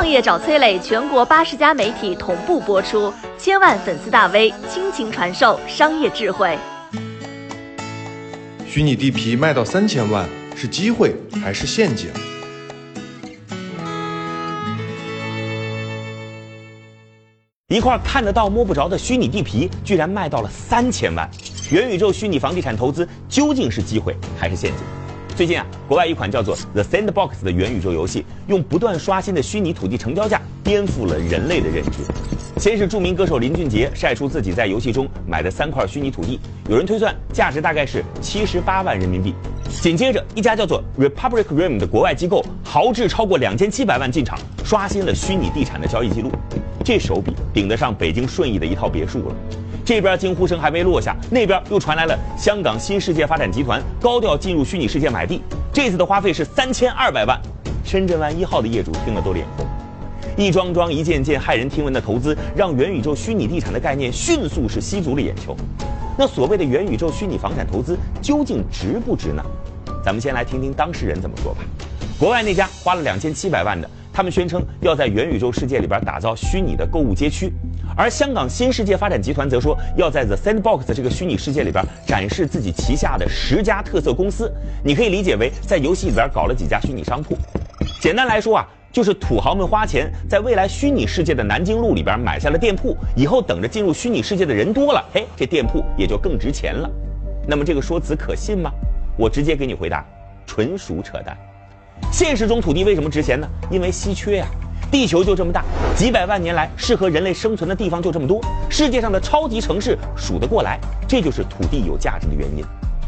创业找崔磊，全国八十家媒体同步播出，千万粉丝大 V 倾情传授商业智慧。虚拟地皮卖到三千万，是机会还是陷阱？一块看得到摸不着的虚拟地皮，居然卖到了三千万。元宇宙虚拟房地产投资究竟是机会还是陷阱？最近啊，国外一款叫做 The Sandbox 的元宇宙游戏，用不断刷新的虚拟土地成交价颠覆了人类的认知。先是著名歌手林俊杰晒出自己在游戏中买的三块虚拟土地，有人推算价值大概是七十八万人民币。紧接着，一家叫做 Republic Rim 的国外机构豪掷超过两千七百万进场，刷新了虚拟地产的交易记录。这手笔顶得上北京顺义的一套别墅了。这边惊呼声还没落下，那边又传来了香港新世界发展集团高调进入虚拟世界买地，这次的花费是三千二百万。深圳湾一号的业主听了都脸红。一桩桩、一件件骇人听闻的投资，让元宇宙虚拟地产的概念迅速是吸足了眼球。那所谓的元宇宙虚拟房产投资究竟值不值呢？咱们先来听听当事人怎么说吧。国外那家花了两千七百万的，他们宣称要在元宇宙世界里边打造虚拟的购物街区。而香港新世界发展集团则说，要在 The Sandbox 这个虚拟世界里边展示自己旗下的十家特色公司。你可以理解为在游戏里边搞了几家虚拟商铺。简单来说啊，就是土豪们花钱在未来虚拟世界的南京路里边买下了店铺，以后等着进入虚拟世界的人多了，嘿，这店铺也就更值钱了。那么这个说辞可信吗？我直接给你回答，纯属扯淡。现实中土地为什么值钱呢？因为稀缺呀。地球就这么大，几百万年来适合人类生存的地方就这么多，世界上的超级城市数得过来，这就是土地有价值的原因。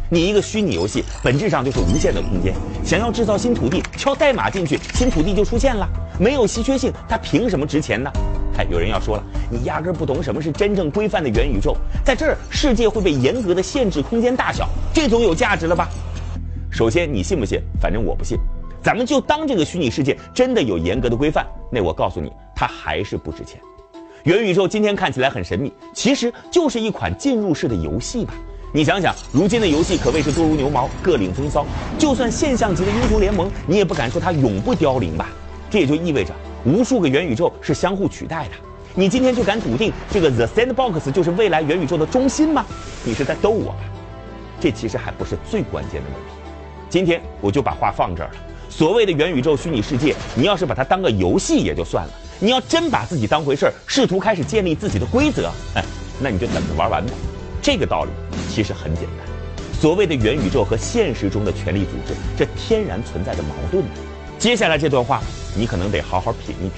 你一个虚拟游戏本质上就是无限的空间，想要制造新土地，敲代码进去，新土地就出现了。没有稀缺性，它凭什么值钱呢？哎，有人要说了，你压根不懂什么是真正规范的元宇宙，在这儿世界会被严格的限制空间大小，这种有价值了吧？首先，你信不信？反正我不信。咱们就当这个虚拟世界真的有严格的规范，那我告诉你，它还是不值钱。元宇宙今天看起来很神秘，其实就是一款进入式的游戏吧。你想想，如今的游戏可谓是多如牛毛，各领风骚。就算现象级的英雄联盟，你也不敢说它永不凋零吧？这也就意味着无数个元宇宙是相互取代的。你今天就敢笃定这个 The Sandbox 就是未来元宇宙的中心吗？你是在逗我吧？这其实还不是最关键的问题。今天我就把话放这儿了。所谓的元宇宙虚拟世界，你要是把它当个游戏也就算了，你要真把自己当回事儿，试图开始建立自己的规则，哎，那你就等着玩完吧。这个道理其实很简单。所谓的元宇宙和现实中的权力组织，这天然存在着矛盾的。接下来这段话，你可能得好好品一品。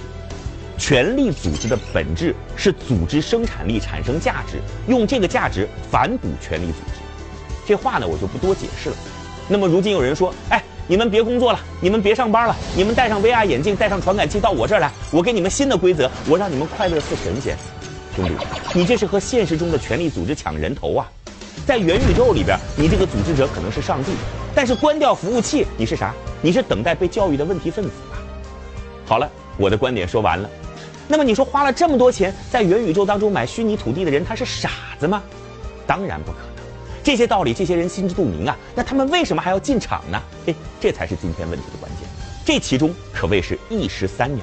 权力组织的本质是组织生产力产生价值，用这个价值反哺权力组织。这话呢，我就不多解释了。那么如今有人说，哎。你们别工作了，你们别上班了，你们戴上 VR 眼镜，带上传感器到我这儿来，我给你们新的规则，我让你们快乐似神仙。兄弟，你这是和现实中的权力组织抢人头啊！在元宇宙里边，你这个组织者可能是上帝，但是关掉服务器，你是啥？你是等待被教育的问题分子吧？好了，我的观点说完了。那么你说花了这么多钱在元宇宙当中买虚拟土地的人，他是傻子吗？当然不可能。这些道理，这些人心知肚明啊，那他们为什么还要进场呢？哎，这才是今天问题的关键。这其中可谓是一石三鸟。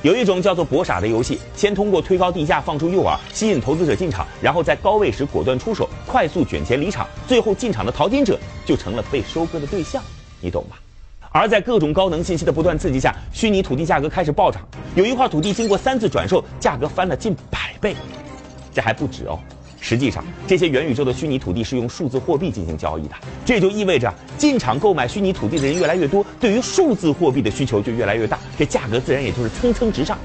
有一种叫做博傻的游戏，先通过推高地价放出诱饵，吸引投资者进场，然后在高位时果断出手，快速卷钱离场，最后进场的淘金者就成了被收割的对象，你懂吧？而在各种高能信息的不断刺激下，虚拟土地价格开始暴涨，有一块土地经过三次转售，价格翻了近百倍，这还不止哦。实际上，这些元宇宙的虚拟土地是用数字货币进行交易的，这就意味着进场购买虚拟土地的人越来越多，对于数字货币的需求就越来越大，这价格自然也就是蹭蹭直上。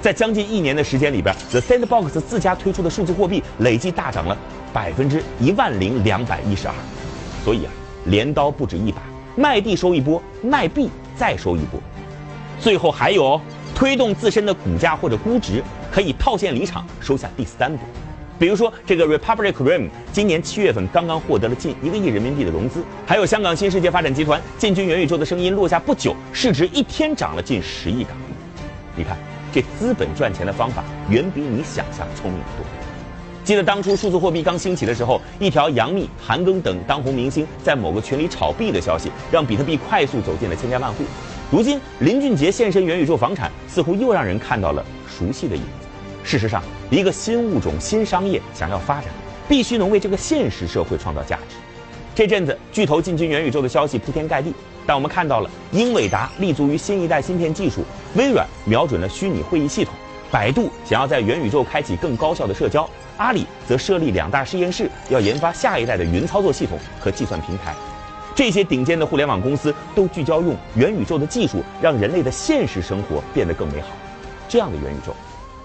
在将近一年的时间里边，The Sandbox 自家推出的数字货币累计大涨了百分之一万零两百一十二，所以啊，镰刀不止一把，卖地收一波，卖币再收一波，最后还有推动自身的股价或者估值可以套现离场，收下第三波。比如说，这个 Republic Rim 今年七月份刚刚获得了近一个亿人民币的融资，还有香港新世界发展集团进军元宇宙的声音落下不久，市值一天涨了近十亿港币。你看，这资本赚钱的方法远比你想象聪明得多。记得当初数字货币刚兴起的时候，一条杨幂、韩庚等当红明星在某个群里炒币的消息，让比特币快速走进了千家万户。如今林俊杰现身元宇宙房产，似乎又让人看到了熟悉的影子。事实上，一个新物种、新商业想要发展，必须能为这个现实社会创造价值。这阵子巨头进军元宇宙的消息铺天盖地，但我们看到了英伟达立足于新一代芯片技术，微软瞄准了虚拟会议系统，百度想要在元宇宙开启更高效的社交，阿里则设立两大实验室，要研发下一代的云操作系统和计算平台。这些顶尖的互联网公司都聚焦用元宇宙的技术，让人类的现实生活变得更美好。这样的元宇宙。